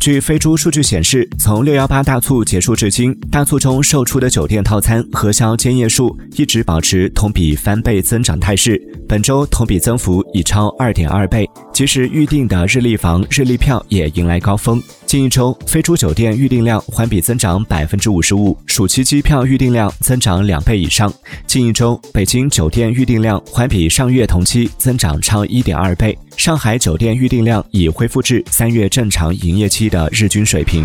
据飞猪数据显示，从六幺八大促结束至今，大促中售出的酒店套餐核销间夜数一直保持同比翻倍增长态势，本周同比增幅已超二点二倍。其实预定的日历房、日历票也迎来高峰。近一周，飞猪酒店预订量环比增长百分之五十五，暑期机票预订量增长两倍以上。近一周，北京酒店预订量环比上月同期增长超一点二倍。上海酒店预订量已恢复至三月正常营业期的日均水平。